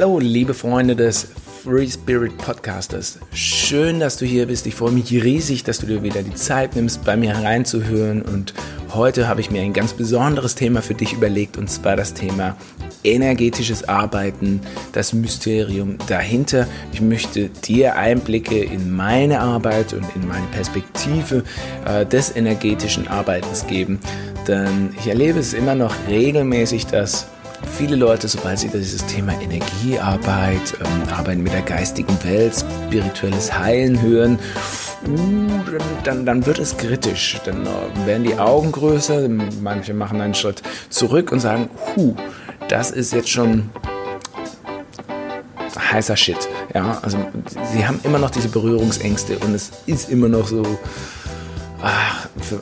Hallo, liebe Freunde des Free Spirit Podcasters. Schön, dass du hier bist. Ich freue mich riesig, dass du dir wieder die Zeit nimmst, bei mir reinzuhören. Und heute habe ich mir ein ganz besonderes Thema für dich überlegt, und zwar das Thema energetisches Arbeiten, das Mysterium dahinter. Ich möchte dir Einblicke in meine Arbeit und in meine Perspektive äh, des energetischen Arbeitens geben. Denn ich erlebe es immer noch regelmäßig, dass viele Leute, sobald sie dieses Thema Energiearbeit, ähm, Arbeiten mit der geistigen Welt, spirituelles Heilen hören, uh, dann, dann wird es kritisch. Dann äh, werden die Augen größer, manche machen einen Schritt zurück und sagen, huh, das ist jetzt schon heißer Shit. Ja, also sie haben immer noch diese Berührungsängste und es ist immer noch so, ach, für,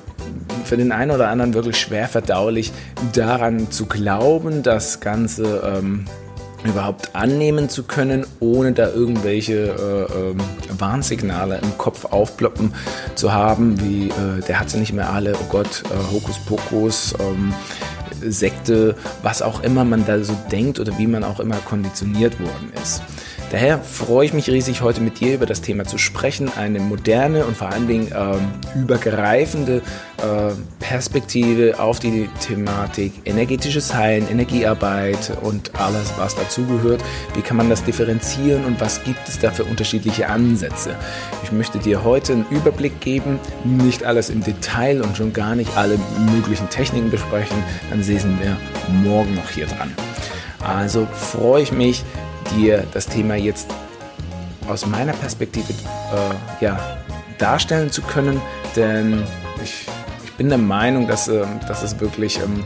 für den einen oder anderen wirklich schwer verdaulich, daran zu glauben, das Ganze ähm, überhaupt annehmen zu können, ohne da irgendwelche äh, äh, Warnsignale im Kopf aufploppen zu haben, wie äh, der hat sie nicht mehr alle, oh Gott, äh, Hokuspokus, ähm, Sekte, was auch immer man da so denkt oder wie man auch immer konditioniert worden ist. Daher freue ich mich riesig, heute mit dir über das Thema zu sprechen. Eine moderne und vor allen Dingen ähm, übergreifende äh, Perspektive auf die Thematik energetisches Heilen, Energiearbeit und alles, was dazugehört. Wie kann man das differenzieren und was gibt es da für unterschiedliche Ansätze? Ich möchte dir heute einen Überblick geben, nicht alles im Detail und schon gar nicht alle möglichen Techniken besprechen. Dann sehen wir morgen noch hier dran. Also freue ich mich, dir das Thema jetzt aus meiner Perspektive äh, ja, darstellen zu können, denn ich, ich bin der Meinung, dass, äh, dass es wirklich ähm,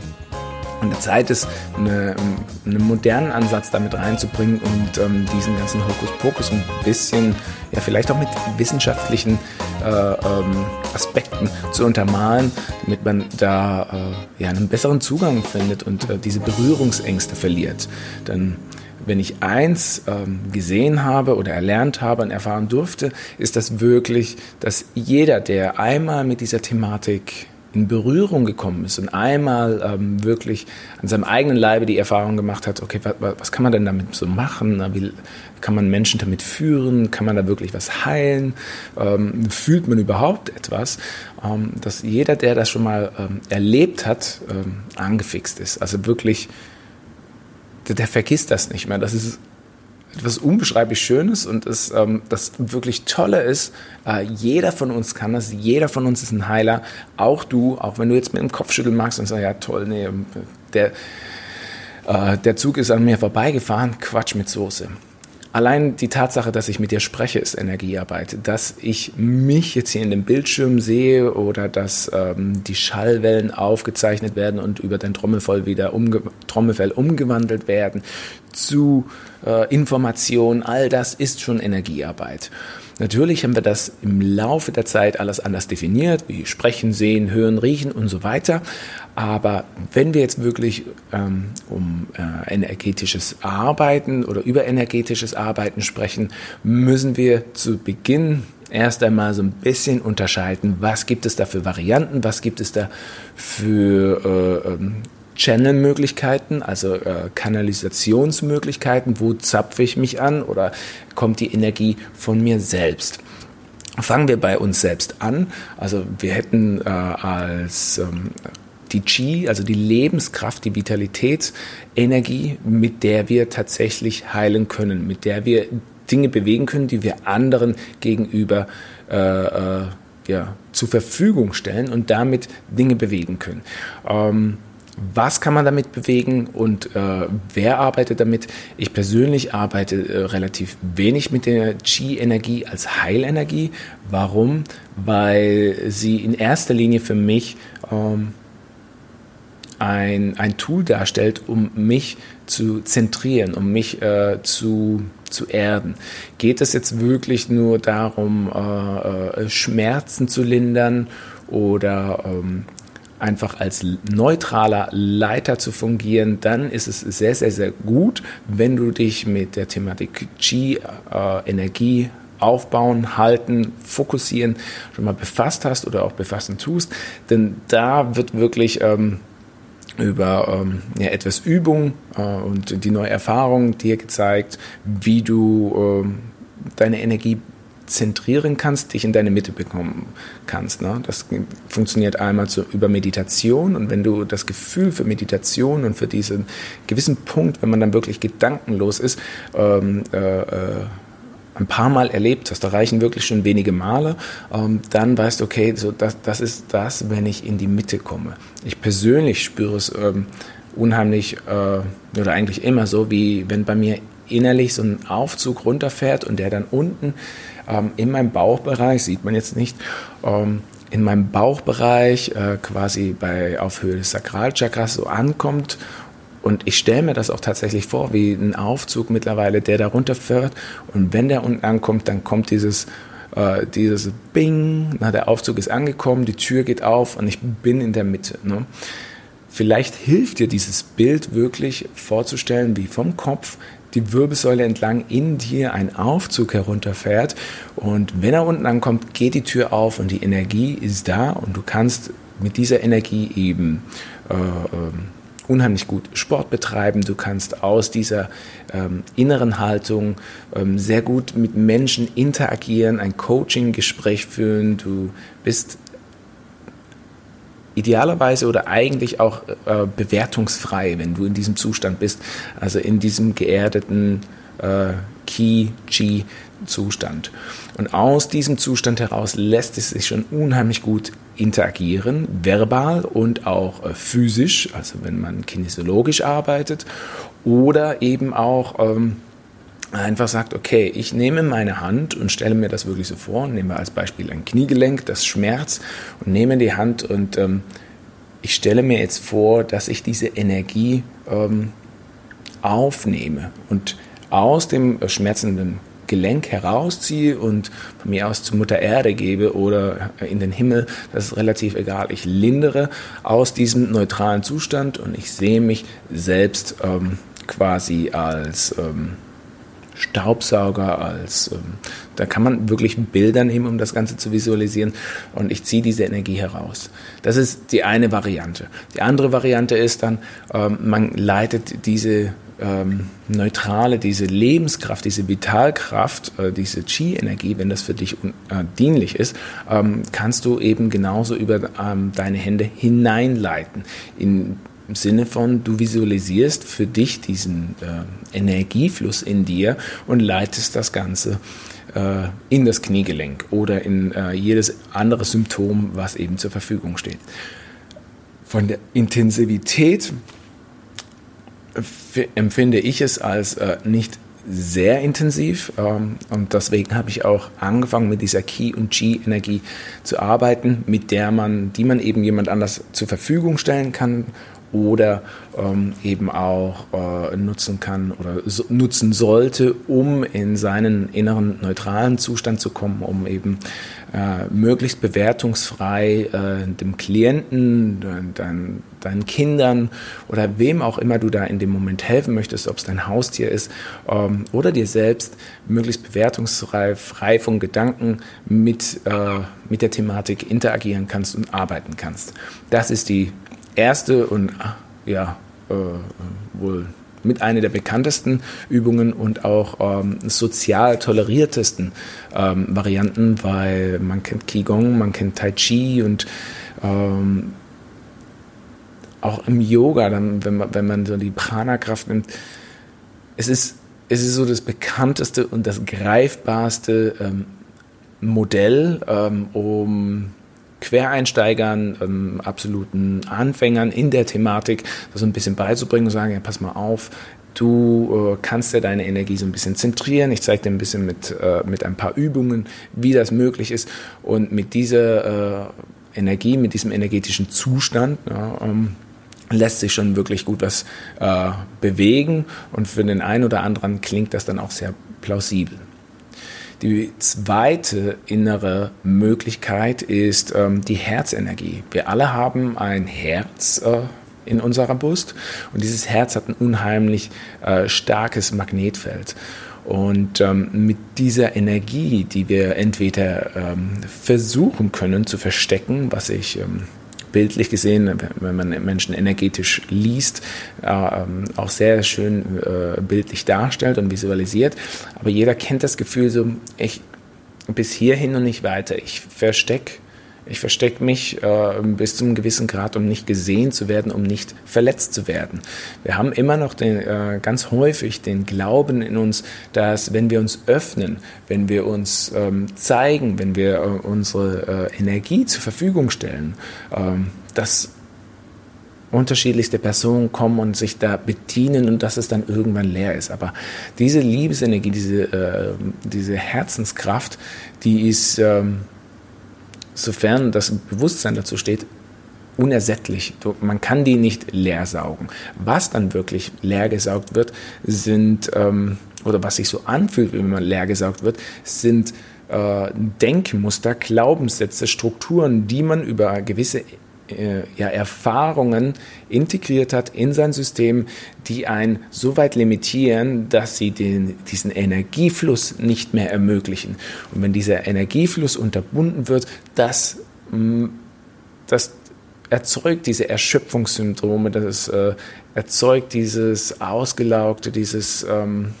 eine Zeit ist, eine, einen modernen Ansatz damit reinzubringen und ähm, diesen ganzen Hokuspokus ein bisschen, ja vielleicht auch mit wissenschaftlichen äh, ähm, Aspekten zu untermalen, damit man da äh, ja einen besseren Zugang findet und äh, diese Berührungsängste verliert. Denn wenn ich eins ähm, gesehen habe oder erlernt habe und erfahren durfte, ist das wirklich, dass jeder, der einmal mit dieser Thematik in Berührung gekommen ist und einmal ähm, wirklich an seinem eigenen Leibe die Erfahrung gemacht hat, okay, was, was kann man denn damit so machen? Wie kann man Menschen damit führen? Kann man da wirklich was heilen? Ähm, fühlt man überhaupt etwas? Ähm, dass jeder, der das schon mal ähm, erlebt hat, ähm, angefixt ist. Also wirklich der, der vergisst das nicht mehr. Das ist etwas unbeschreiblich Schönes und das, ähm, das wirklich Tolle ist, äh, jeder von uns kann das, jeder von uns ist ein Heiler, auch du, auch wenn du jetzt mit dem Kopf schütteln magst und sagst, ja toll, nee, der, äh, der Zug ist an mir vorbeigefahren, Quatsch mit Soße. Allein die Tatsache, dass ich mit dir spreche, ist Energiearbeit. Dass ich mich jetzt hier in dem Bildschirm sehe oder dass ähm, die Schallwellen aufgezeichnet werden und über den Trommelfell wieder umge Trommelfell umgewandelt werden zu äh, Informationen, all das ist schon Energiearbeit. Natürlich haben wir das im Laufe der Zeit alles anders definiert, wie sprechen, sehen, hören, riechen und so weiter. Aber wenn wir jetzt wirklich ähm, um äh, energetisches Arbeiten oder über energetisches Arbeiten sprechen, müssen wir zu Beginn erst einmal so ein bisschen unterscheiden, was gibt es da für Varianten, was gibt es da für äh, ähm, Channel-Möglichkeiten, also äh, Kanalisationsmöglichkeiten, wo zapfe ich mich an oder kommt die Energie von mir selbst. Fangen wir bei uns selbst an. Also wir hätten äh, als ähm, die Qi, also die Lebenskraft, die Vitalitätsenergie, mit der wir tatsächlich heilen können, mit der wir Dinge bewegen können, die wir anderen gegenüber äh, äh, ja, zur Verfügung stellen und damit Dinge bewegen können. Ähm, was kann man damit bewegen und äh, wer arbeitet damit? Ich persönlich arbeite äh, relativ wenig mit der Qi-Energie als Heilenergie. Warum? Weil sie in erster Linie für mich ähm, ein, ein Tool darstellt, um mich zu zentrieren, um mich äh, zu, zu erden. Geht es jetzt wirklich nur darum, äh, äh, Schmerzen zu lindern oder ähm, einfach als neutraler Leiter zu fungieren, dann ist es sehr, sehr, sehr gut, wenn du dich mit der Thematik Qi, äh, Energie, aufbauen, halten, fokussieren schon mal befasst hast oder auch befassen tust. Denn da wird wirklich ähm, über ähm, ja, etwas Übung äh, und die neue Erfahrung dir gezeigt, wie du äh, deine Energie zentrieren kannst, dich in deine Mitte bekommen kannst. Ne? Das funktioniert einmal so über Meditation und wenn du das Gefühl für Meditation und für diesen gewissen Punkt, wenn man dann wirklich gedankenlos ist, ähm, äh, äh, ein paar Mal erlebt hast, da reichen wirklich schon wenige Male, ähm, dann weißt du, okay, so das, das ist das, wenn ich in die Mitte komme. Ich persönlich spüre es ähm, unheimlich äh, oder eigentlich immer so, wie wenn bei mir innerlich so ein Aufzug runterfährt und der dann unten ähm, in meinem Bauchbereich, sieht man jetzt nicht, ähm, in meinem Bauchbereich äh, quasi bei, auf Höhe des Sakralchakras so ankommt. Und ich stelle mir das auch tatsächlich vor, wie ein Aufzug mittlerweile, der da runterfährt. Und wenn der unten ankommt, dann kommt dieses, äh, dieses Bing, na, der Aufzug ist angekommen, die Tür geht auf und ich bin in der Mitte. Ne? Vielleicht hilft dir dieses Bild wirklich vorzustellen, wie vom Kopf die Wirbelsäule entlang in dir ein Aufzug herunterfährt. Und wenn er unten ankommt, geht die Tür auf und die Energie ist da und du kannst mit dieser Energie eben äh, äh, unheimlich gut Sport betreiben. Du kannst aus dieser ähm, inneren Haltung ähm, sehr gut mit Menschen interagieren, ein Coaching-Gespräch führen. Du bist idealerweise oder eigentlich auch äh, bewertungsfrei, wenn du in diesem Zustand bist, also in diesem geerdeten äh, Ki-Chi-Zustand. Und aus diesem Zustand heraus lässt es sich schon unheimlich gut interagieren, verbal und auch äh, physisch, also wenn man kinesiologisch arbeitet, oder eben auch ähm, einfach sagt, okay, ich nehme meine Hand und stelle mir das wirklich so vor, nehme als Beispiel ein Kniegelenk, das Schmerz und nehme die Hand und ähm, ich stelle mir jetzt vor, dass ich diese Energie ähm, aufnehme und aus dem schmerzenden Gelenk herausziehe und von mir aus zur Mutter Erde gebe oder in den Himmel, das ist relativ egal. Ich lindere aus diesem neutralen Zustand und ich sehe mich selbst ähm, quasi als ähm, Staubsauger, als ähm, da kann man wirklich Bilder nehmen, um das Ganze zu visualisieren und ich ziehe diese Energie heraus. Das ist die eine Variante. Die andere Variante ist dann, ähm, man leitet diese ähm, neutrale, diese Lebenskraft, diese Vitalkraft, äh, diese Chi-Energie, wenn das für dich äh, dienlich ist, ähm, kannst du eben genauso über ähm, deine Hände hineinleiten in im Sinne von, du visualisierst für dich diesen äh, Energiefluss in dir und leitest das Ganze äh, in das Kniegelenk oder in äh, jedes andere Symptom, was eben zur Verfügung steht. Von der Intensivität empfinde ich es als äh, nicht sehr intensiv ähm, und deswegen habe ich auch angefangen mit dieser Ki und Chi Energie zu arbeiten, mit der man, die man eben jemand anders zur Verfügung stellen kann oder ähm, eben auch äh, nutzen kann oder so, nutzen sollte, um in seinen inneren neutralen Zustand zu kommen, um eben äh, möglichst bewertungsfrei äh, dem Klienten, dein, deinen Kindern oder wem auch immer du da in dem Moment helfen möchtest, ob es dein Haustier ist ähm, oder dir selbst, möglichst bewertungsfrei, frei von Gedanken mit, äh, mit der Thematik interagieren kannst und arbeiten kannst. Das ist die erste und ja, äh, wohl mit einer der bekanntesten Übungen und auch ähm, sozial toleriertesten ähm, Varianten, weil man kennt Qigong, man kennt Tai Chi und ähm, auch im Yoga, dann, wenn, man, wenn man so die Prana-Kraft nimmt, es ist, es ist so das bekannteste und das greifbarste ähm, Modell, ähm, um Quereinsteigern, ähm, absoluten Anfängern in der Thematik, so ein bisschen beizubringen und sagen, ja, pass mal auf, du äh, kannst ja deine Energie so ein bisschen zentrieren. Ich zeige dir ein bisschen mit, äh, mit ein paar Übungen, wie das möglich ist. Und mit dieser äh, Energie, mit diesem energetischen Zustand, ja, ähm, lässt sich schon wirklich gut was äh, bewegen. Und für den einen oder anderen klingt das dann auch sehr plausibel. Die zweite innere Möglichkeit ist ähm, die Herzenergie. Wir alle haben ein Herz äh, in unserer Brust und dieses Herz hat ein unheimlich äh, starkes Magnetfeld. Und ähm, mit dieser Energie, die wir entweder ähm, versuchen können zu verstecken, was ich ähm, bildlich gesehen, wenn man Menschen energetisch liest, ähm, auch sehr schön äh, bildlich darstellt und visualisiert. Aber jeder kennt das Gefühl so, ich bis hierhin und nicht weiter. Ich verstecke ich verstecke mich äh, bis zu einem gewissen Grad, um nicht gesehen zu werden, um nicht verletzt zu werden. Wir haben immer noch den, äh, ganz häufig den Glauben in uns, dass wenn wir uns öffnen, wenn wir uns ähm, zeigen, wenn wir äh, unsere äh, Energie zur Verfügung stellen, ähm, dass unterschiedlichste Personen kommen und sich da bedienen und dass es dann irgendwann leer ist. Aber diese Liebesenergie, diese, äh, diese Herzenskraft, die ist... Sofern das Bewusstsein dazu steht, unersättlich. Man kann die nicht leer saugen. Was dann wirklich leer gesaugt wird, sind, ähm, oder was sich so anfühlt, wenn man leer gesaugt wird, sind äh, Denkmuster, Glaubenssätze, Strukturen, die man über gewisse äh, ja, Erfahrungen integriert hat in sein System, die einen so weit limitieren, dass sie den, diesen Energiefluss nicht mehr ermöglichen. Und wenn dieser Energiefluss unterbunden wird, das, mm, das erzeugt diese Erschöpfungssyndrome, das äh, erzeugt dieses ausgelaugte, dieses ähm,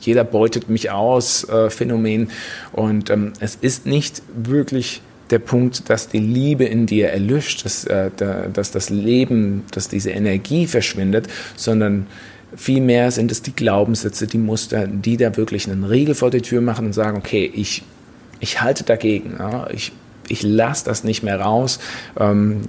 jeder beutet mich aus äh, Phänomen. Und ähm, es ist nicht wirklich der Punkt, dass die Liebe in dir erlischt, dass, äh, dass das Leben, dass diese Energie verschwindet, sondern vielmehr sind es die Glaubenssätze, die Muster, die da wirklich einen Riegel vor die Tür machen und sagen, okay, ich, ich halte dagegen, ich, ich lasse das nicht mehr raus. Ähm,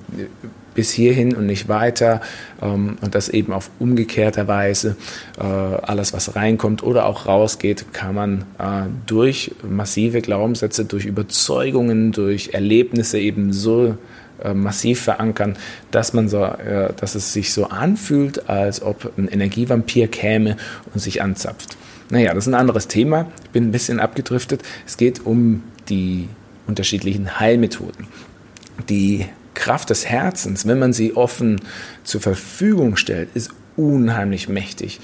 bis hierhin und nicht weiter ähm, und das eben auf umgekehrter Weise. Äh, alles, was reinkommt oder auch rausgeht, kann man äh, durch massive Glaubenssätze, durch Überzeugungen, durch Erlebnisse eben so äh, massiv verankern, dass man so, dass es sich so anfühlt, als ob ein Energievampir käme und sich anzapft. Naja, das ist ein anderes Thema. Ich bin ein bisschen abgedriftet. Es geht um die unterschiedlichen Heilmethoden. Die Kraft des Herzens, wenn man sie offen zur Verfügung stellt, ist unheimlich mächtig.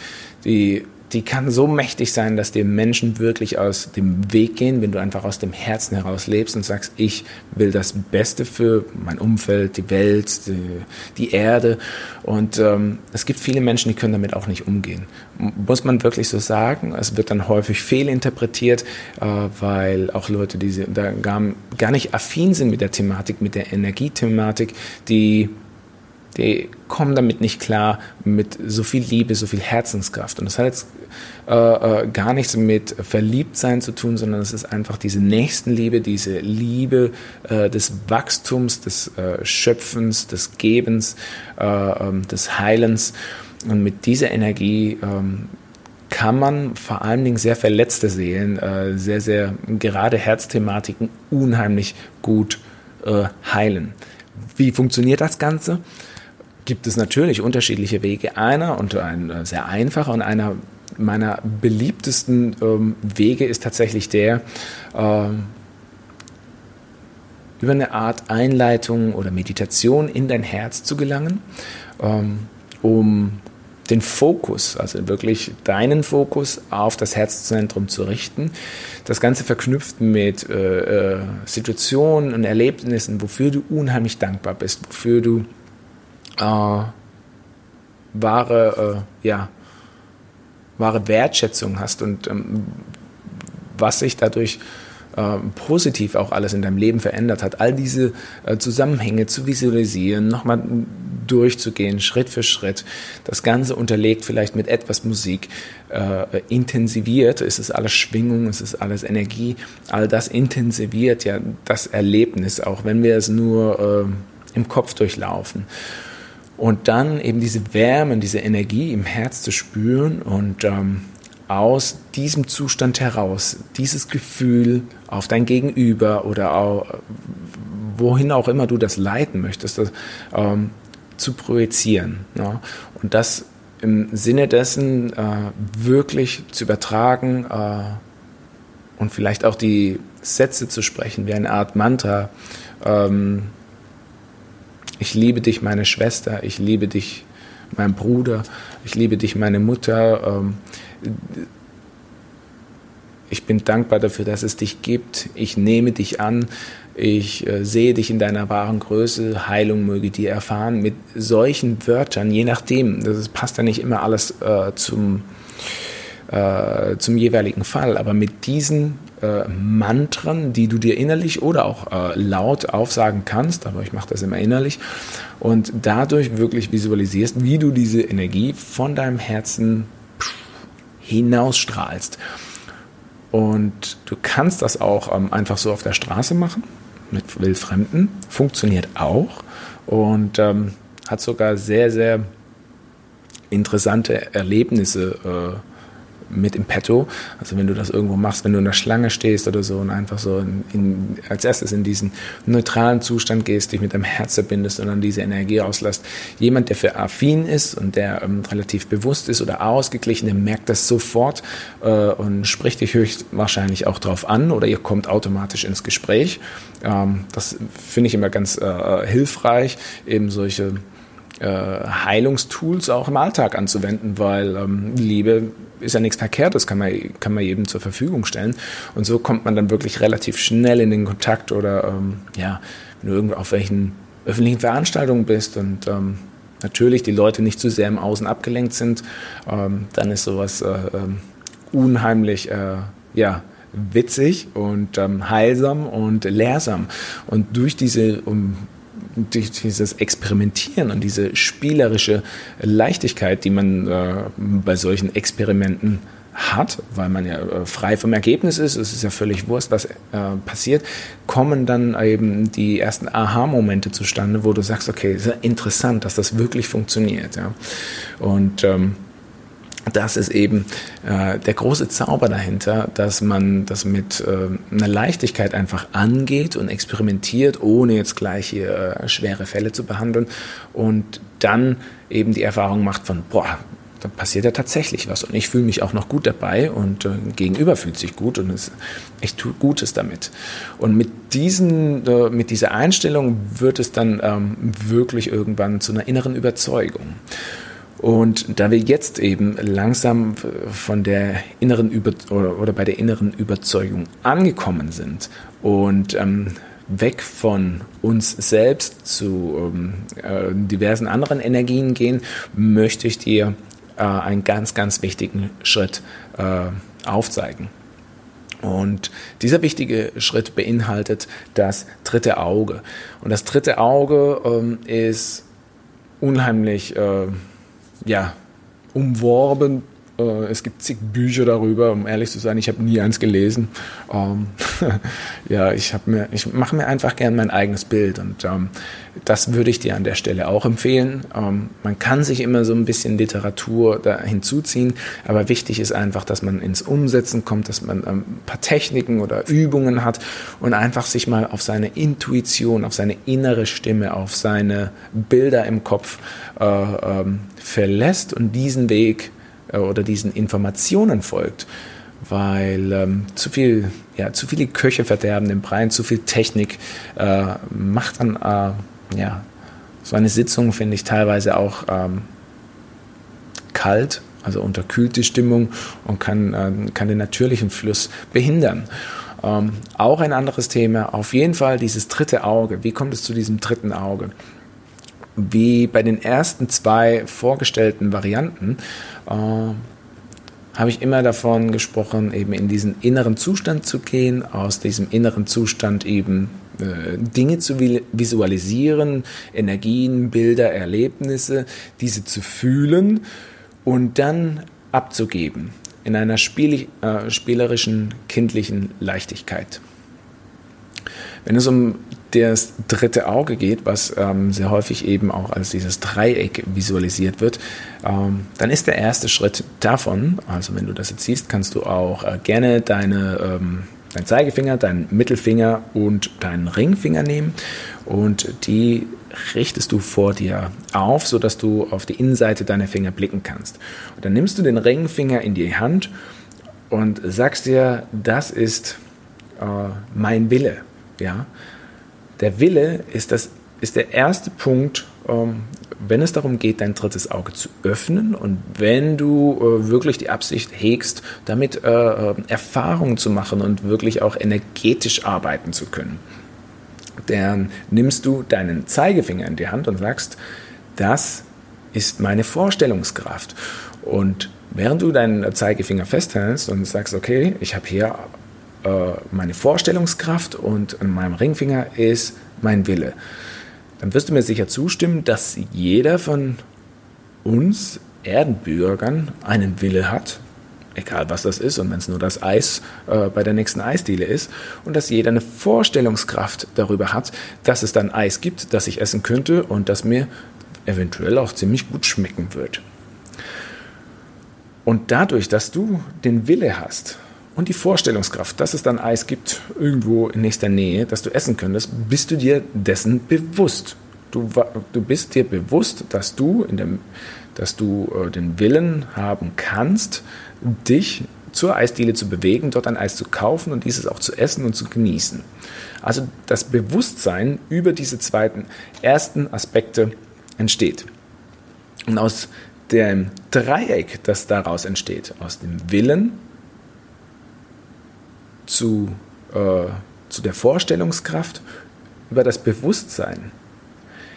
Die die kann so mächtig sein, dass dir Menschen wirklich aus dem Weg gehen, wenn du einfach aus dem Herzen heraus lebst und sagst, ich will das Beste für mein Umfeld, die Welt, die, die Erde. Und ähm, es gibt viele Menschen, die können damit auch nicht umgehen. Muss man wirklich so sagen. Es wird dann häufig fehlinterpretiert, äh, weil auch Leute, die da gar, gar nicht affin sind mit der Thematik, mit der Energiethematik, die die kommen damit nicht klar mit so viel Liebe, so viel Herzenskraft. Und das hat jetzt äh, äh, gar nichts mit Verliebtsein zu tun, sondern es ist einfach diese Nächstenliebe, diese Liebe äh, des Wachstums, des äh, Schöpfens, des Gebens, äh, ähm, des Heilens. Und mit dieser Energie ähm, kann man vor allen Dingen sehr verletzte Seelen, äh, sehr, sehr gerade Herzthematiken unheimlich gut heilen. Wie funktioniert das Ganze? Gibt es natürlich unterschiedliche Wege. Einer und ein äh, sehr einfacher und einer meiner beliebtesten ähm, Wege ist tatsächlich der, ähm, über eine Art Einleitung oder Meditation in dein Herz zu gelangen, ähm, um den Fokus, also wirklich deinen Fokus auf das Herzzentrum zu richten. Das Ganze verknüpft mit äh, äh, Situationen und Erlebnissen, wofür du unheimlich dankbar bist, wofür du äh, wahre, äh, ja, wahre Wertschätzung hast und ähm, was sich dadurch äh, positiv auch alles in deinem Leben verändert hat, all diese äh, Zusammenhänge zu visualisieren, nochmal durchzugehen, Schritt für Schritt, das Ganze unterlegt vielleicht mit etwas Musik, äh, intensiviert, es ist alles Schwingung, es ist alles Energie, all das intensiviert ja das Erlebnis, auch wenn wir es nur äh, im Kopf durchlaufen und dann eben diese Wärme, diese Energie im Herz zu spüren und ähm, aus diesem Zustand heraus, dieses Gefühl auf dein Gegenüber oder auch, wohin auch immer du das leiten möchtest, das, ähm, zu projizieren. Ja? Und das im Sinne dessen äh, wirklich zu übertragen äh, und vielleicht auch die Sätze zu sprechen wie eine Art Mantra. Ähm, ich liebe dich, meine Schwester, ich liebe dich, mein Bruder, ich liebe dich, meine Mutter. Ähm, ich bin dankbar dafür, dass es dich gibt. Ich nehme dich an. Ich äh, sehe dich in deiner wahren Größe. Heilung möge dir erfahren. Mit solchen Wörtern, je nachdem, das passt ja nicht immer alles äh, zum, äh, zum jeweiligen Fall, aber mit diesen äh, Mantren, die du dir innerlich oder auch äh, laut aufsagen kannst, aber ich mache das immer innerlich, und dadurch wirklich visualisierst, wie du diese Energie von deinem Herzen hinausstrahlst. Und du kannst das auch ähm, einfach so auf der Straße machen, mit Wildfremden. Funktioniert auch und ähm, hat sogar sehr, sehr interessante Erlebnisse äh, mit im Petto. Also wenn du das irgendwo machst, wenn du in der Schlange stehst oder so und einfach so in, in, als erstes in diesen neutralen Zustand gehst, dich mit deinem Herz verbindest und dann diese Energie auslässt. Jemand, der für affin ist und der ähm, relativ bewusst ist oder ausgeglichen, der merkt das sofort äh, und spricht dich höchstwahrscheinlich auch drauf an oder ihr kommt automatisch ins Gespräch. Ähm, das finde ich immer ganz äh, hilfreich, eben solche äh, Heilungstools auch im Alltag anzuwenden, weil ähm, Liebe ist ja nichts Verkehrtes, kann man, kann man jedem zur Verfügung stellen. Und so kommt man dann wirklich relativ schnell in den Kontakt oder ähm, ja, wenn du irgendwo auf welchen öffentlichen Veranstaltungen bist und ähm, natürlich die Leute nicht zu sehr im Außen abgelenkt sind, ähm, dann ist sowas äh, ähm, unheimlich, äh, ja, witzig und ähm, heilsam und lehrsam. Und durch diese um, dieses Experimentieren und diese spielerische Leichtigkeit, die man äh, bei solchen Experimenten hat, weil man ja äh, frei vom Ergebnis ist, es ist ja völlig wurscht, was äh, passiert, kommen dann eben die ersten Aha-Momente zustande, wo du sagst, okay, ist ja interessant, dass das wirklich funktioniert. Ja. Und ähm, das ist eben äh, der große Zauber dahinter, dass man das mit äh, einer Leichtigkeit einfach angeht und experimentiert, ohne jetzt gleich hier äh, schwere Fälle zu behandeln und dann eben die Erfahrung macht von, boah, da passiert ja tatsächlich was und ich fühle mich auch noch gut dabei und äh, Gegenüber fühlt sich gut und es ich tue Gutes damit. Und mit diesen, äh, mit dieser Einstellung wird es dann ähm, wirklich irgendwann zu einer inneren Überzeugung. Und da wir jetzt eben langsam von der inneren Über oder, bei der inneren Überzeugung angekommen sind und ähm, weg von uns selbst zu ähm, äh, diversen anderen Energien gehen, möchte ich dir äh, einen ganz, ganz wichtigen Schritt äh, aufzeigen. Und dieser wichtige Schritt beinhaltet das dritte Auge. Und das dritte Auge ähm, ist unheimlich äh, ja, umworben. Äh, es gibt zig Bücher darüber, um ehrlich zu sein, ich habe nie eins gelesen. Ähm, ja, ich, ich mache mir einfach gern mein eigenes Bild und ähm, das würde ich dir an der Stelle auch empfehlen. Ähm, man kann sich immer so ein bisschen Literatur da hinzuziehen, aber wichtig ist einfach, dass man ins Umsetzen kommt, dass man ähm, ein paar Techniken oder Übungen hat und einfach sich mal auf seine Intuition, auf seine innere Stimme, auf seine Bilder im Kopf äh, ähm, verlässt und diesen Weg oder diesen Informationen folgt weil ähm, zu viel, ja, zu viele Köche verderben den Brei, zu viel Technik äh, macht dann äh, ja, so eine Sitzung finde ich teilweise auch ähm, kalt, also unterkühlt die Stimmung und kann, äh, kann den natürlichen Fluss behindern. Ähm, auch ein anderes Thema, auf jeden Fall dieses dritte Auge. Wie kommt es zu diesem dritten Auge? Wie bei den ersten zwei vorgestellten Varianten äh, habe ich immer davon gesprochen, eben in diesen inneren Zustand zu gehen, aus diesem inneren Zustand eben äh, Dinge zu visualisieren, Energien, Bilder, Erlebnisse, diese zu fühlen und dann abzugeben in einer spiel äh, spielerischen, kindlichen Leichtigkeit. Wenn es um das dritte Auge geht, was ähm, sehr häufig eben auch als dieses Dreieck visualisiert wird, ähm, dann ist der erste Schritt davon, also wenn du das jetzt siehst, kannst du auch äh, gerne deine ähm, deinen Zeigefinger, deinen Mittelfinger und deinen Ringfinger nehmen und die richtest du vor dir auf, sodass du auf die Innenseite deiner Finger blicken kannst. Und dann nimmst du den Ringfinger in die Hand und sagst dir, das ist äh, mein Wille. Ja? Der Wille ist das ist der erste Punkt, ähm, wenn es darum geht, dein drittes Auge zu öffnen und wenn du äh, wirklich die Absicht hegst, damit äh, äh, Erfahrungen zu machen und wirklich auch energetisch arbeiten zu können, dann nimmst du deinen Zeigefinger in die Hand und sagst, das ist meine Vorstellungskraft. Und während du deinen Zeigefinger festhältst und sagst, okay, ich habe hier meine Vorstellungskraft und an meinem Ringfinger ist mein Wille dann wirst du mir sicher zustimmen, dass jeder von uns Erdenbürgern einen Wille hat, egal was das ist, und wenn es nur das Eis äh, bei der nächsten Eisdiele ist, und dass jeder eine Vorstellungskraft darüber hat, dass es dann Eis gibt, das ich essen könnte und das mir eventuell auch ziemlich gut schmecken wird. Und dadurch, dass du den Wille hast, und die Vorstellungskraft, dass es dann Eis gibt irgendwo in nächster Nähe, das du essen könntest, bist du dir dessen bewusst. Du, du bist dir bewusst, dass du, in dem, dass du äh, den Willen haben kannst, dich zur Eisdiele zu bewegen, dort ein Eis zu kaufen und dieses auch zu essen und zu genießen. Also das Bewusstsein über diese zweiten, ersten Aspekte entsteht. Und aus dem Dreieck, das daraus entsteht, aus dem Willen, zu, äh, zu der Vorstellungskraft, über das Bewusstsein,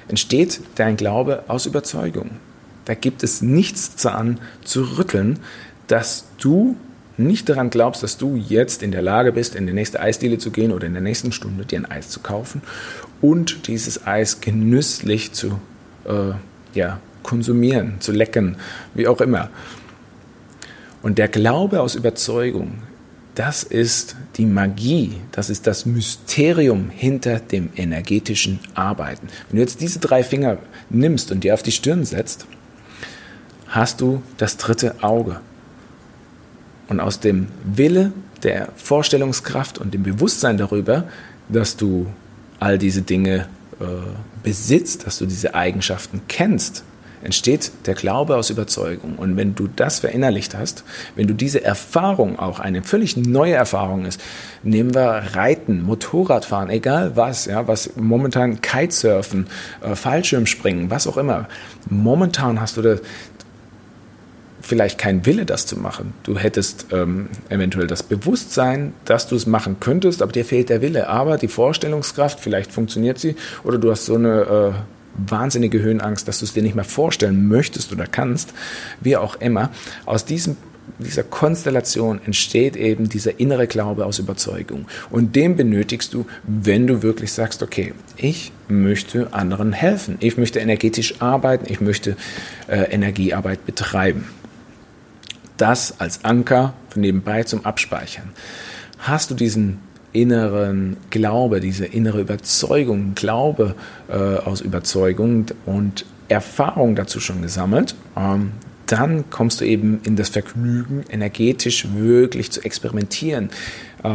entsteht dein Glaube aus Überzeugung. Da gibt es nichts daran zu rütteln, dass du nicht daran glaubst, dass du jetzt in der Lage bist, in die nächste Eisdiele zu gehen oder in der nächsten Stunde dir ein Eis zu kaufen und dieses Eis genüsslich zu äh, ja, konsumieren, zu lecken, wie auch immer. Und der Glaube aus Überzeugung das ist die Magie, das ist das Mysterium hinter dem energetischen Arbeiten. Wenn du jetzt diese drei Finger nimmst und dir auf die Stirn setzt, hast du das dritte Auge. Und aus dem Wille, der Vorstellungskraft und dem Bewusstsein darüber, dass du all diese Dinge äh, besitzt, dass du diese Eigenschaften kennst, entsteht der Glaube aus Überzeugung. Und wenn du das verinnerlicht hast, wenn du diese Erfahrung auch eine völlig neue Erfahrung ist, nehmen wir Reiten, Motorradfahren, egal was, ja, was momentan Kitesurfen, äh, Fallschirmspringen, was auch immer. Momentan hast du da vielleicht kein Wille, das zu machen. Du hättest ähm, eventuell das Bewusstsein, dass du es machen könntest, aber dir fehlt der Wille. Aber die Vorstellungskraft, vielleicht funktioniert sie, oder du hast so eine äh, wahnsinnige Höhenangst, dass du es dir nicht mehr vorstellen möchtest oder kannst, wie auch immer. Aus diesem dieser Konstellation entsteht eben dieser innere Glaube aus Überzeugung. Und den benötigst du, wenn du wirklich sagst, okay, ich möchte anderen helfen, ich möchte energetisch arbeiten, ich möchte äh, Energiearbeit betreiben. Das als Anker nebenbei zum Abspeichern. Hast du diesen inneren Glaube, diese innere Überzeugung, Glaube äh, aus Überzeugung und Erfahrung dazu schon gesammelt, ähm, dann kommst du eben in das Vergnügen, energetisch wirklich zu experimentieren äh,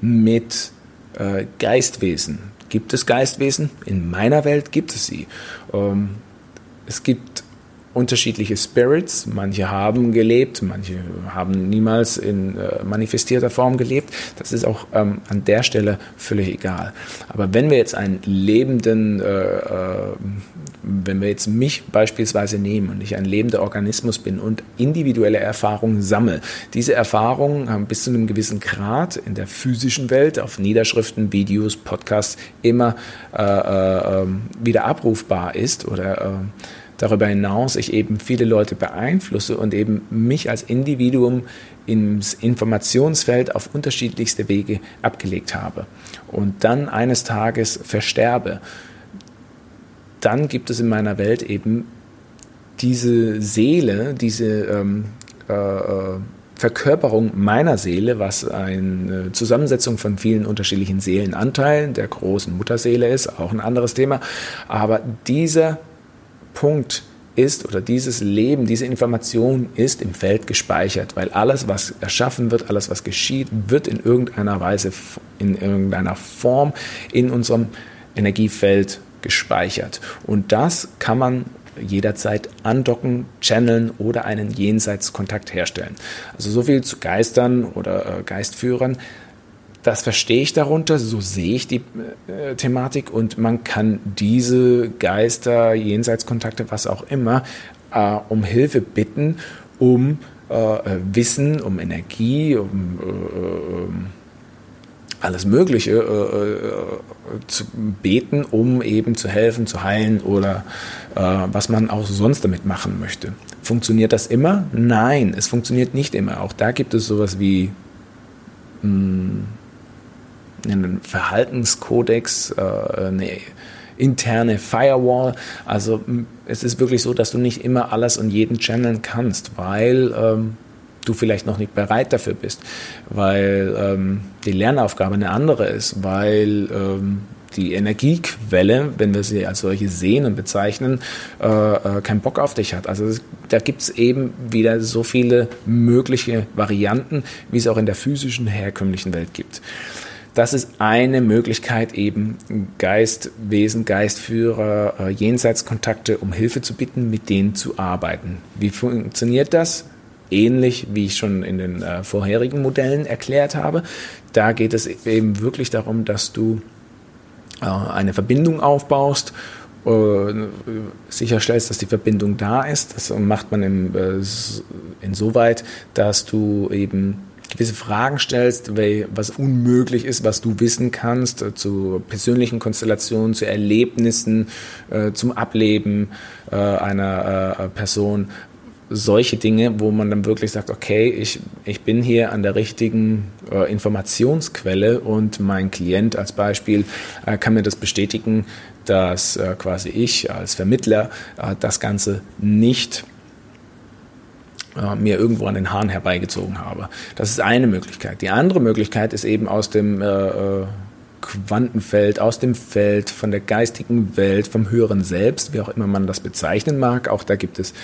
mit äh, Geistwesen. Gibt es Geistwesen? In meiner Welt gibt es sie. Ähm, es gibt unterschiedliche Spirits. Manche haben gelebt, manche haben niemals in äh, manifestierter Form gelebt. Das ist auch ähm, an der Stelle völlig egal. Aber wenn wir jetzt einen lebenden, äh, äh, wenn wir jetzt mich beispielsweise nehmen und ich ein lebender Organismus bin und individuelle Erfahrungen sammle, diese Erfahrungen haben bis zu einem gewissen Grad in der physischen Welt auf Niederschriften, Videos, Podcasts immer äh, äh, ähm, wieder abrufbar ist oder äh, darüber hinaus ich eben viele Leute beeinflusse und eben mich als Individuum ins Informationsfeld auf unterschiedlichste Wege abgelegt habe und dann eines Tages versterbe, dann gibt es in meiner Welt eben diese Seele, diese ähm, äh, äh Verkörperung meiner Seele, was eine Zusammensetzung von vielen unterschiedlichen Seelenanteilen der großen Mutterseele ist, auch ein anderes Thema. Aber dieser Punkt ist oder dieses Leben, diese Information ist im Feld gespeichert, weil alles, was erschaffen wird, alles, was geschieht, wird in irgendeiner Weise, in irgendeiner Form in unserem Energiefeld gespeichert. Und das kann man jederzeit andocken, channeln oder einen Jenseitskontakt herstellen. Also so viel zu Geistern oder äh, Geistführern. Das verstehe ich darunter, so sehe ich die äh, Thematik und man kann diese Geister, Jenseitskontakte, was auch immer, äh, um Hilfe bitten, um äh, Wissen, um Energie, um äh, alles Mögliche äh, zu beten, um eben zu helfen, zu heilen oder was man auch sonst damit machen möchte. Funktioniert das immer? Nein, es funktioniert nicht immer. Auch da gibt es sowas wie mh, hm, einen Verhaltenskodex, äh, eine interne Firewall. Also es ist wirklich so, dass du nicht immer alles und jeden channeln kannst, weil ähm, du vielleicht noch nicht bereit dafür bist, weil ähm, die Lernaufgabe eine andere ist, weil ähm, die Energiequelle, wenn wir sie als solche sehen und bezeichnen, äh, äh, keinen Bock auf dich hat. Also da gibt es eben wieder so viele mögliche Varianten, wie es auch in der physischen, herkömmlichen Welt gibt. Das ist eine Möglichkeit, eben Geistwesen, Geistführer, äh, Jenseitskontakte um Hilfe zu bitten, mit denen zu arbeiten. Wie funktioniert das? Ähnlich wie ich schon in den äh, vorherigen Modellen erklärt habe. Da geht es eben wirklich darum, dass du äh, eine Verbindung aufbaust sicherstellst, dass die Verbindung da ist. Das macht man insoweit, dass du eben gewisse Fragen stellst, was unmöglich ist, was du wissen kannst, äh, zu persönlichen Konstellationen, zu Erlebnissen, äh, zum Ableben äh, einer Person. Solche Dinge, wo man dann wirklich sagt, okay, ich, ich bin hier an der richtigen Informationsquelle und mein Klient als Beispiel kann mir das bestätigen, dass quasi ich als Vermittler das Ganze nicht äh, mir irgendwo an den Haaren herbeigezogen habe. Das ist eine Möglichkeit. Die andere Möglichkeit ist eben aus dem äh, äh, Quantenfeld, aus dem Feld, von der geistigen Welt, vom höheren Selbst, wie auch immer man das bezeichnen mag. Auch da gibt es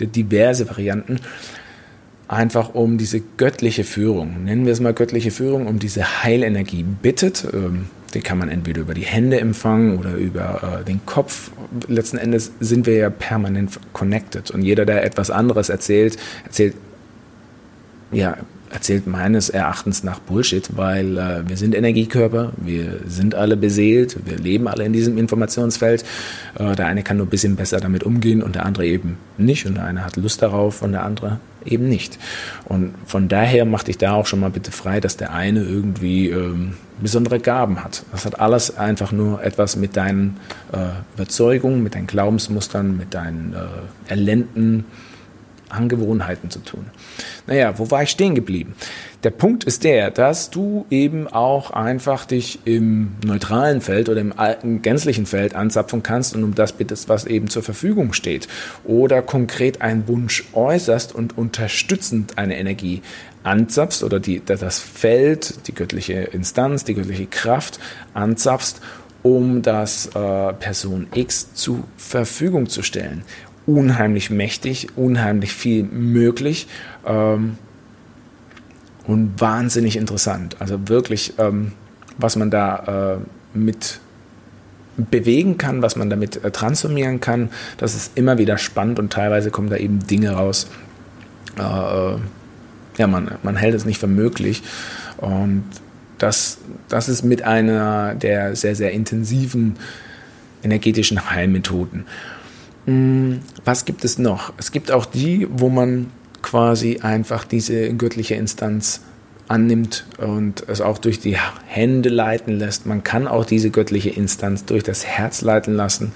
diverse Varianten. Einfach um diese göttliche Führung, nennen wir es mal göttliche Führung, um diese Heilenergie bittet. Ähm, den kann man entweder über die Hände empfangen oder über äh, den Kopf. Letzten Endes sind wir ja permanent connected. Und jeder, der etwas anderes erzählt, erzählt ja erzählt meines Erachtens nach Bullshit, weil äh, wir sind Energiekörper, wir sind alle beseelt, wir leben alle in diesem Informationsfeld. Äh, der eine kann nur ein bisschen besser damit umgehen und der andere eben nicht. Und der eine hat Lust darauf und der andere eben nicht. Und von daher mach dich da auch schon mal bitte frei, dass der eine irgendwie ähm, besondere Gaben hat. Das hat alles einfach nur etwas mit deinen äh, Überzeugungen, mit deinen Glaubensmustern, mit deinen äh, erlernten Angewohnheiten zu tun. Naja, wo war ich stehen geblieben? Der Punkt ist der, dass du eben auch einfach dich im neutralen Feld oder im alten gänzlichen Feld anzapfen kannst und um das bittest, was eben zur Verfügung steht. Oder konkret einen Wunsch äußerst und unterstützend eine Energie anzapfst oder die, das Feld, die göttliche Instanz, die göttliche Kraft anzapfst, um das äh, Person X zur Verfügung zu stellen unheimlich mächtig, unheimlich viel möglich ähm, und wahnsinnig interessant. Also wirklich, ähm, was man da äh, mit bewegen kann, was man damit äh, transformieren kann, das ist immer wieder spannend und teilweise kommen da eben Dinge raus. Äh, äh ja, man, man hält es nicht für möglich. Und das, das ist mit einer der sehr, sehr intensiven energetischen Heilmethoden. Hm, was gibt es noch? Es gibt auch die, wo man quasi einfach diese göttliche Instanz annimmt und es auch durch die Hände leiten lässt. Man kann auch diese göttliche Instanz durch das Herz leiten lassen.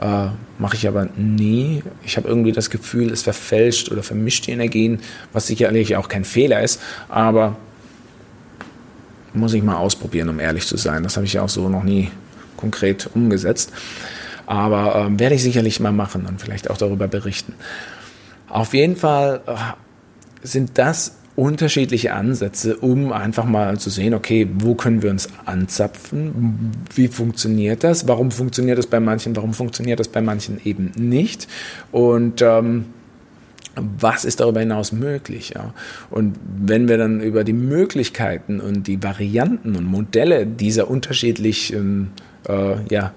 Äh, Mache ich aber nie. Ich habe irgendwie das Gefühl, es verfälscht oder vermischt die Energien, was sicherlich auch kein Fehler ist, aber muss ich mal ausprobieren, um ehrlich zu sein. Das habe ich ja auch so noch nie konkret umgesetzt. Aber ähm, werde ich sicherlich mal machen und vielleicht auch darüber berichten. Auf jeden Fall äh, sind das unterschiedliche Ansätze, um einfach mal zu sehen, okay, wo können wir uns anzapfen? Wie funktioniert das? Warum funktioniert das bei manchen? Warum funktioniert das bei manchen eben nicht? Und ähm, was ist darüber hinaus möglich? Ja? Und wenn wir dann über die Möglichkeiten und die Varianten und Modelle dieser unterschiedlichen äh, ja,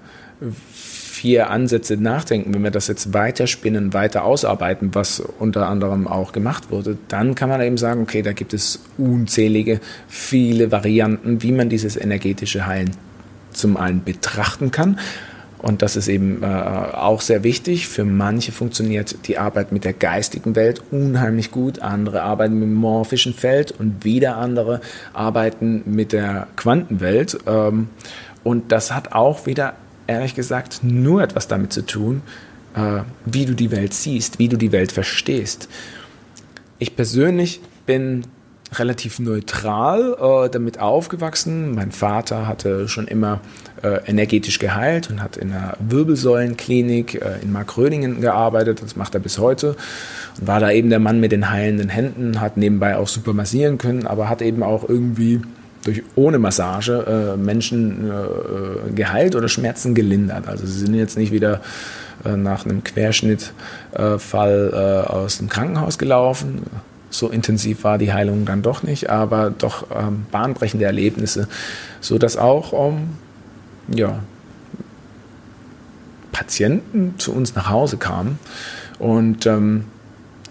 vier Ansätze nachdenken, wenn wir das jetzt weiterspinnen, weiter ausarbeiten, was unter anderem auch gemacht wurde, dann kann man eben sagen, okay, da gibt es unzählige, viele Varianten, wie man dieses energetische Heilen zum einen betrachten kann. Und das ist eben äh, auch sehr wichtig. Für manche funktioniert die Arbeit mit der geistigen Welt unheimlich gut. Andere arbeiten mit dem morphischen Feld und wieder andere arbeiten mit der Quantenwelt. Ähm, und das hat auch wieder ehrlich gesagt nur etwas damit zu tun, äh, wie du die Welt siehst, wie du die Welt verstehst. Ich persönlich bin relativ neutral äh, damit aufgewachsen. Mein Vater hatte schon immer äh, energetisch geheilt und hat in einer Wirbelsäulenklinik äh, in Markröningen gearbeitet. Das macht er bis heute und war da eben der Mann mit den heilenden Händen, hat nebenbei auch super massieren können, aber hat eben auch irgendwie durch ohne Massage äh, Menschen äh, geheilt oder Schmerzen gelindert. Also sie sind jetzt nicht wieder äh, nach einem Querschnittfall äh, aus dem Krankenhaus gelaufen. So intensiv war die Heilung dann doch nicht, aber doch ähm, bahnbrechende Erlebnisse, so dass auch ähm, ja, Patienten zu uns nach Hause kamen und ähm,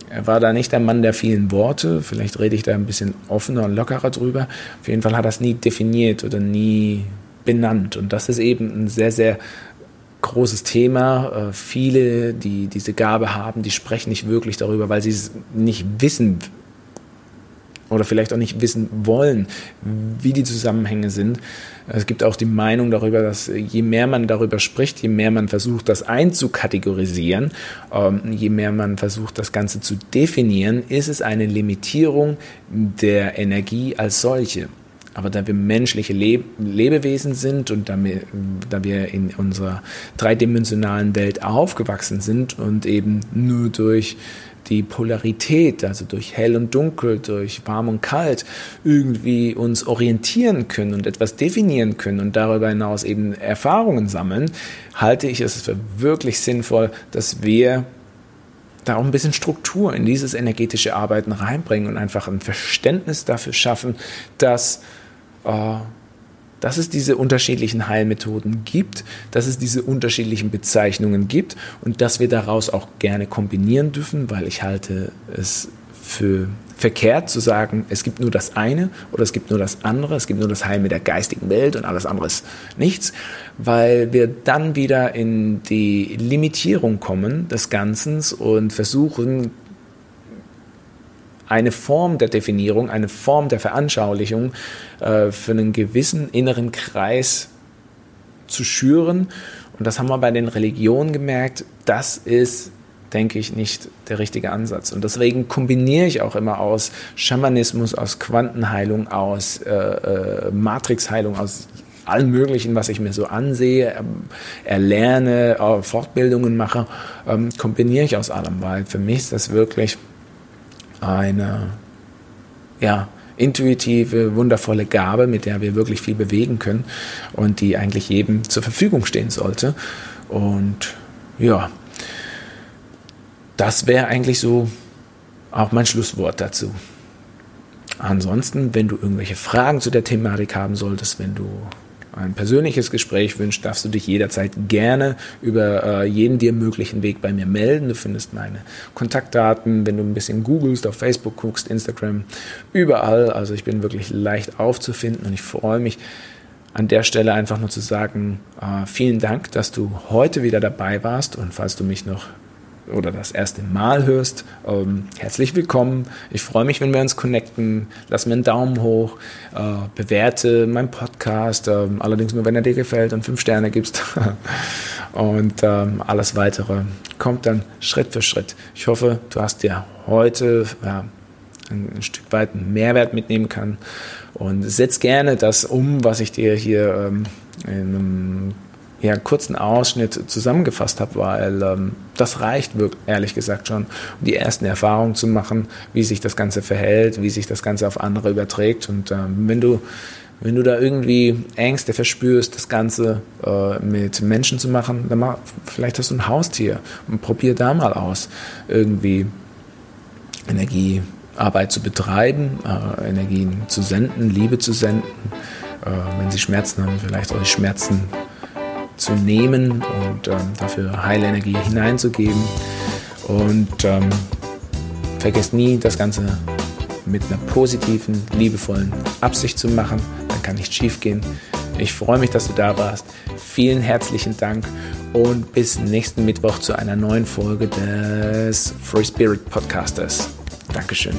er war da nicht der Mann der vielen Worte. Vielleicht rede ich da ein bisschen offener und lockerer drüber. Auf jeden Fall hat er es nie definiert oder nie benannt. Und das ist eben ein sehr, sehr großes Thema. Äh, viele, die diese Gabe haben, die sprechen nicht wirklich darüber, weil sie es nicht wissen oder vielleicht auch nicht wissen wollen, wie die Zusammenhänge sind. Es gibt auch die Meinung darüber, dass je mehr man darüber spricht, je mehr man versucht, das einzukategorisieren, ähm, je mehr man versucht, das Ganze zu definieren, ist es eine Limitierung der Energie als solche. Aber da wir menschliche Leb Lebewesen sind und da wir in unserer dreidimensionalen Welt aufgewachsen sind und eben nur durch die Polarität, also durch hell und dunkel, durch warm und kalt, irgendwie uns orientieren können und etwas definieren können und darüber hinaus eben Erfahrungen sammeln, halte ich es für wirklich sinnvoll, dass wir da auch ein bisschen Struktur in dieses energetische Arbeiten reinbringen und einfach ein Verständnis dafür schaffen, dass äh, dass es diese unterschiedlichen Heilmethoden gibt, dass es diese unterschiedlichen Bezeichnungen gibt und dass wir daraus auch gerne kombinieren dürfen, weil ich halte es für verkehrt zu sagen, es gibt nur das eine oder es gibt nur das andere, es gibt nur das Heil mit der geistigen Welt und alles andere ist nichts, weil wir dann wieder in die Limitierung kommen des Ganzen und versuchen, eine Form der Definierung, eine Form der Veranschaulichung äh, für einen gewissen inneren Kreis zu schüren. Und das haben wir bei den Religionen gemerkt, das ist, denke ich, nicht der richtige Ansatz. Und deswegen kombiniere ich auch immer aus Schamanismus, aus Quantenheilung, aus äh, äh, Matrixheilung, aus allem Möglichen, was ich mir so ansehe, ähm, erlerne, äh, Fortbildungen mache, ähm, kombiniere ich aus allem, weil für mich ist das wirklich eine ja, intuitive, wundervolle Gabe, mit der wir wirklich viel bewegen können und die eigentlich jedem zur Verfügung stehen sollte. Und ja, das wäre eigentlich so auch mein Schlusswort dazu. Ansonsten, wenn du irgendwelche Fragen zu der Thematik haben solltest, wenn du ein persönliches Gespräch wünscht, darfst du dich jederzeit gerne über äh, jeden dir möglichen Weg bei mir melden. Du findest meine Kontaktdaten, wenn du ein bisschen googelst, auf Facebook guckst, Instagram, überall. Also ich bin wirklich leicht aufzufinden und ich freue mich an der Stelle einfach nur zu sagen, äh, vielen Dank, dass du heute wieder dabei warst und falls du mich noch oder das erste Mal hörst, ähm, herzlich willkommen. Ich freue mich, wenn wir uns connecten. Lass mir einen Daumen hoch, äh, bewerte meinen Podcast, äh, allerdings nur, wenn er dir gefällt und fünf Sterne gibst. und ähm, alles weitere kommt dann Schritt für Schritt. Ich hoffe, du hast dir heute ja, ein, ein Stück weit Mehrwert mitnehmen kann und setz gerne das um, was ich dir hier ähm, in einem ja, kurzen Ausschnitt zusammengefasst habe, weil ähm, das reicht wirklich, ehrlich gesagt schon, um die ersten Erfahrungen zu machen, wie sich das Ganze verhält, wie sich das Ganze auf andere überträgt. Und ähm, wenn du wenn du da irgendwie Ängste verspürst, das Ganze äh, mit Menschen zu machen, dann mach, vielleicht hast du ein Haustier und probier da mal aus, irgendwie Energiearbeit zu betreiben, äh, Energien zu senden, Liebe zu senden. Äh, wenn sie Schmerzen haben, vielleicht auch die Schmerzen zu nehmen und ähm, dafür heile Energie hineinzugeben. Und ähm, vergesst nie, das Ganze mit einer positiven, liebevollen Absicht zu machen. Dann kann nichts schief gehen. Ich freue mich, dass du da warst. Vielen herzlichen Dank und bis nächsten Mittwoch zu einer neuen Folge des Free Spirit Podcasters. Dankeschön.